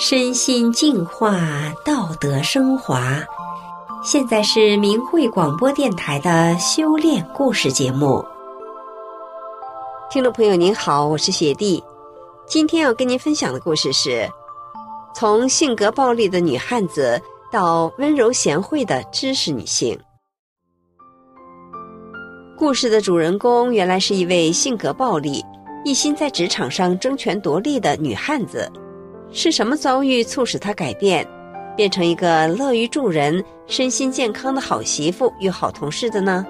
身心净化，道德升华。现在是明慧广播电台的修炼故事节目。听众朋友您好，我是雪蒂。今天要跟您分享的故事是：从性格暴力的女汉子到温柔贤惠的知识女性。故事的主人公原来是一位性格暴力、一心在职场上争权夺利的女汉子。是什么遭遇促使她改变，变成一个乐于助人、身心健康的好媳妇与好同事的呢？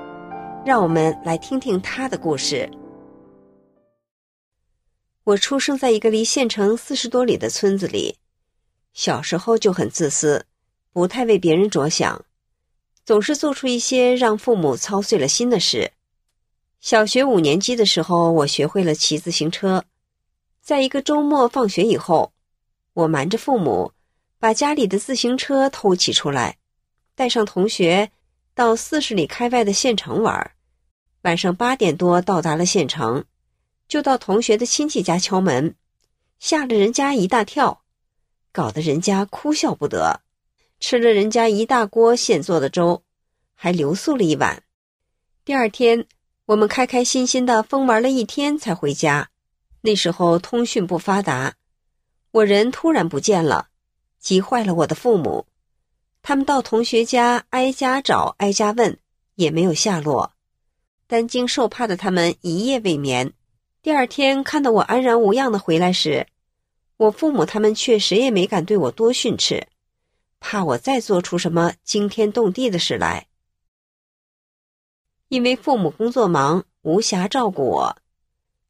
让我们来听听她的故事。我出生在一个离县城四十多里的村子里，小时候就很自私，不太为别人着想，总是做出一些让父母操碎了心的事。小学五年级的时候，我学会了骑自行车，在一个周末放学以后。我瞒着父母，把家里的自行车偷骑出来，带上同学到四十里开外的县城玩。晚上八点多到达了县城，就到同学的亲戚家敲门，吓了人家一大跳，搞得人家哭笑不得，吃了人家一大锅现做的粥，还留宿了一晚。第二天，我们开开心心的疯玩了一天才回家。那时候通讯不发达。我人突然不见了，急坏了我的父母。他们到同学家挨家找，挨家问，也没有下落。担惊受怕的他们一夜未眠。第二天看到我安然无恙的回来时，我父母他们却谁也没敢对我多训斥，怕我再做出什么惊天动地的事来。因为父母工作忙，无暇照顾我。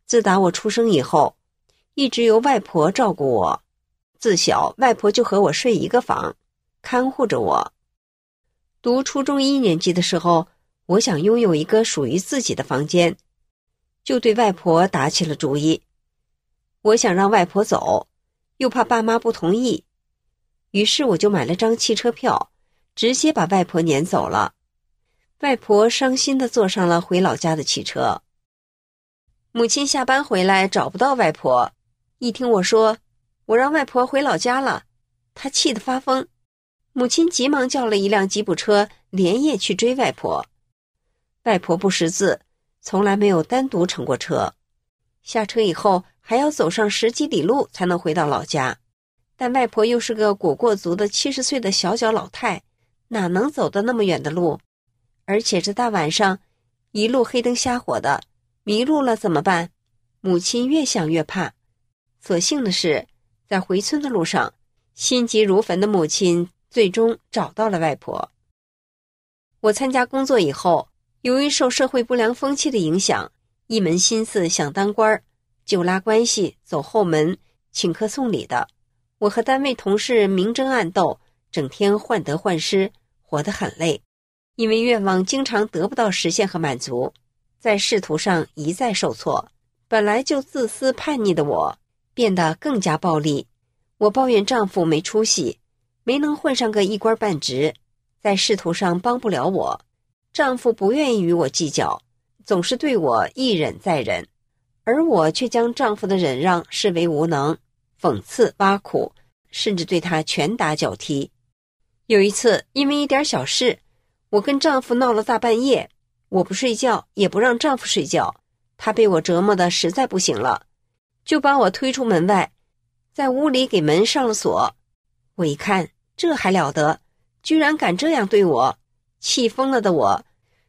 自打我出生以后。一直由外婆照顾我，自小外婆就和我睡一个房，看护着我。读初中一年级的时候，我想拥有一个属于自己的房间，就对外婆打起了主意。我想让外婆走，又怕爸妈不同意，于是我就买了张汽车票，直接把外婆撵走了。外婆伤心的坐上了回老家的汽车。母亲下班回来找不到外婆。一听我说，我让外婆回老家了，她气得发疯。母亲急忙叫了一辆吉普车，连夜去追外婆。外婆不识字，从来没有单独乘过车。下车以后，还要走上十几里路才能回到老家。但外婆又是个裹过足的七十岁的小脚老太，哪能走得那么远的路？而且这大晚上，一路黑灯瞎火的，迷路了怎么办？母亲越想越怕。所幸的是，在回村的路上，心急如焚的母亲最终找到了外婆。我参加工作以后，由于受社会不良风气的影响，一门心思想当官儿，就拉关系、走后门、请客送礼的。我和单位同事明争暗斗，整天患得患失，活得很累。因为愿望经常得不到实现和满足，在仕途上一再受挫。本来就自私叛逆的我，变得更加暴力，我抱怨丈夫没出息，没能混上个一官半职，在仕途上帮不了我。丈夫不愿意与我计较，总是对我一忍再忍，而我却将丈夫的忍让视为无能，讽刺挖苦，甚至对他拳打脚踢。有一次，因为一点小事，我跟丈夫闹了大半夜，我不睡觉，也不让丈夫睡觉，他被我折磨的实在不行了。就把我推出门外，在屋里给门上了锁。我一看，这还了得，居然敢这样对我，气疯了的我，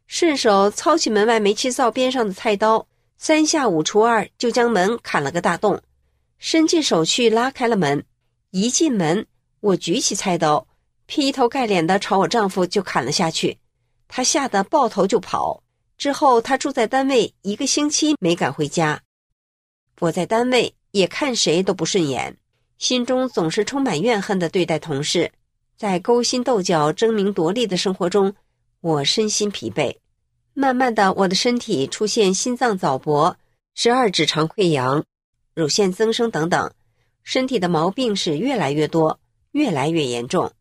顺手操起门外煤气灶边上的菜刀，三下五除二就将门砍了个大洞，伸进手去拉开了门。一进门，我举起菜刀，劈头盖脸的朝我丈夫就砍了下去。他吓得抱头就跑。之后，他住在单位一个星期没敢回家。我在单位也看谁都不顺眼，心中总是充满怨恨地对待同事，在勾心斗角、争名夺利的生活中，我身心疲惫。慢慢的，我的身体出现心脏早搏、十二指肠溃疡、乳腺增生等等，身体的毛病是越来越多，越来越严重。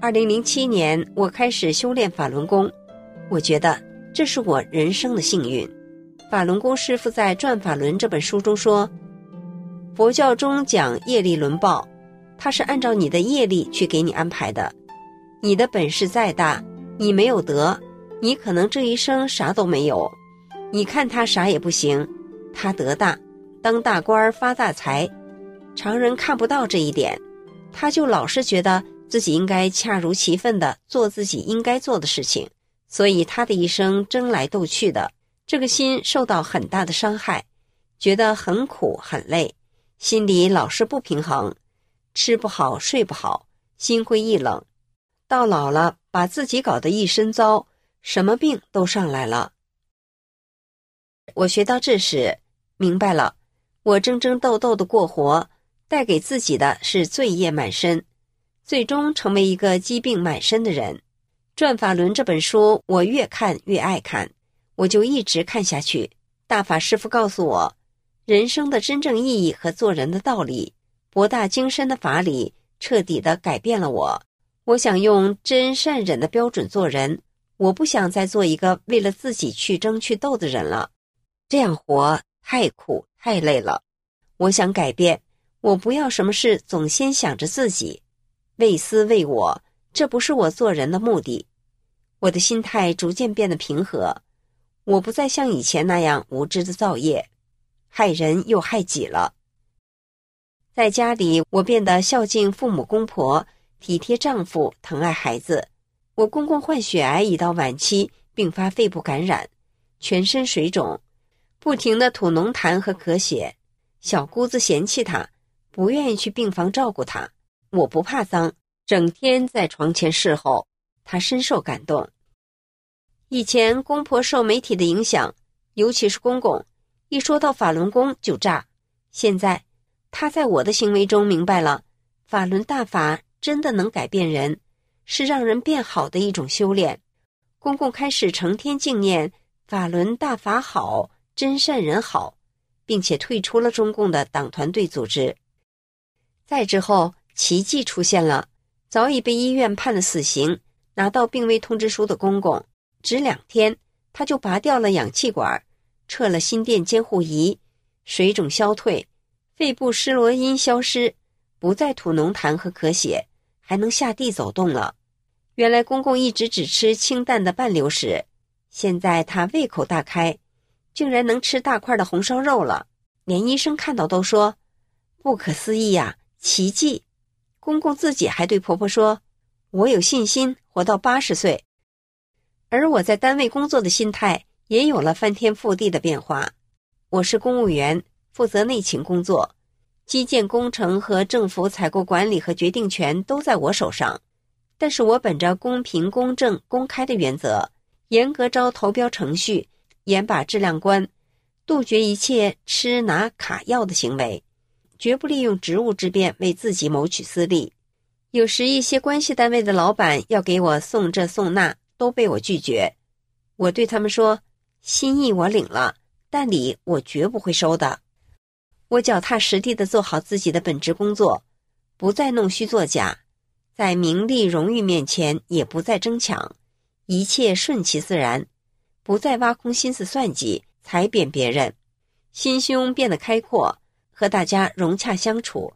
二零零七年，我开始修炼法轮功，我觉得这是我人生的幸运。法轮功师傅在《转法轮》这本书中说：“佛教中讲业力轮报，它是按照你的业力去给你安排的。你的本事再大，你没有德，你可能这一生啥都没有。你看他啥也不行，他德大，当大官儿发大财，常人看不到这一点，他就老是觉得自己应该恰如其分地做自己应该做的事情，所以他的一生争来斗去的，这个心受到很大的伤害，觉得很苦很累。心里老是不平衡，吃不好睡不好，心灰意冷，到老了把自己搞得一身糟，什么病都上来了。我学到这时，明白了，我争争斗斗的过活，带给自己的是罪业满身，最终成为一个疾病满身的人。《转法轮》这本书，我越看越爱看，我就一直看下去。大法师父告诉我。人生的真正意义和做人的道理，博大精深的法理，彻底的改变了我。我想用真善忍的标准做人，我不想再做一个为了自己去争去斗的人了。这样活太苦太累了。我想改变，我不要什么事总先想着自己，为私为我，这不是我做人的目的。我的心态逐渐变得平和，我不再像以前那样无知的造业。害人又害己了。在家里，我变得孝敬父母公婆，体贴丈夫，疼爱孩子。我公公患血癌已到晚期，并发肺部感染，全身水肿，不停地吐浓痰和咳血。小姑子嫌弃他，不愿意去病房照顾他。我不怕脏，整天在床前侍候，他深受感动。以前公婆受媒体的影响，尤其是公公。一说到法轮功就炸，现在他在我的行为中明白了，法轮大法真的能改变人，是让人变好的一种修炼。公公开始成天静念法轮大法好，真善人好，并且退出了中共的党团队组织。再之后，奇迹出现了，早已被医院判了死刑、拿到病危通知书的公公，只两天他就拔掉了氧气管。撤了心电监护仪，水肿消退，肺部施罗因消失，不再吐浓痰和咳血，还能下地走动了。原来公公一直只吃清淡的半流食，现在他胃口大开，竟然能吃大块的红烧肉了。连医生看到都说不可思议呀，奇迹！公公自己还对婆婆说：“我有信心活到八十岁。”而我在单位工作的心态。也有了翻天覆地的变化。我是公务员，负责内勤工作，基建工程和政府采购管理和决定权都在我手上。但是我本着公平、公正、公开的原则，严格招投标程序，严把质量关，杜绝一切吃拿卡要的行为，绝不利用职务之便为自己谋取私利。有时一些关系单位的老板要给我送这送那，都被我拒绝。我对他们说。心意我领了，但礼我绝不会收的。我脚踏实地的做好自己的本职工作，不再弄虚作假，在名利荣誉面前也不再争抢，一切顺其自然，不再挖空心思算计，踩扁别人，心胸变得开阔，和大家融洽相处。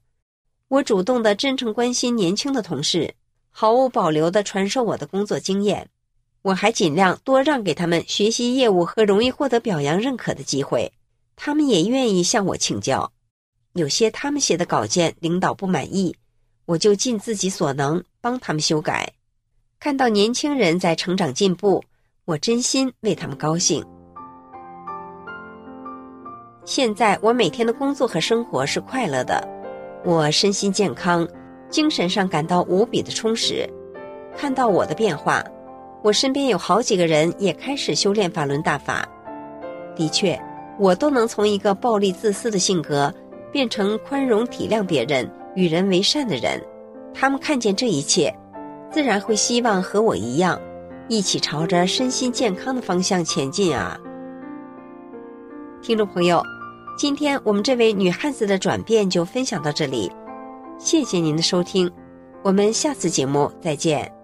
我主动的真诚关心年轻的同事，毫无保留的传授我的工作经验。我还尽量多让给他们学习业务和容易获得表扬认可的机会，他们也愿意向我请教。有些他们写的稿件领导不满意，我就尽自己所能帮他们修改。看到年轻人在成长进步，我真心为他们高兴。现在我每天的工作和生活是快乐的，我身心健康，精神上感到无比的充实。看到我的变化。我身边有好几个人也开始修炼法轮大法，的确，我都能从一个暴力自私的性格变成宽容体谅别人、与人为善的人。他们看见这一切，自然会希望和我一样，一起朝着身心健康的方向前进啊！听众朋友，今天我们这位女汉子的转变就分享到这里，谢谢您的收听，我们下次节目再见。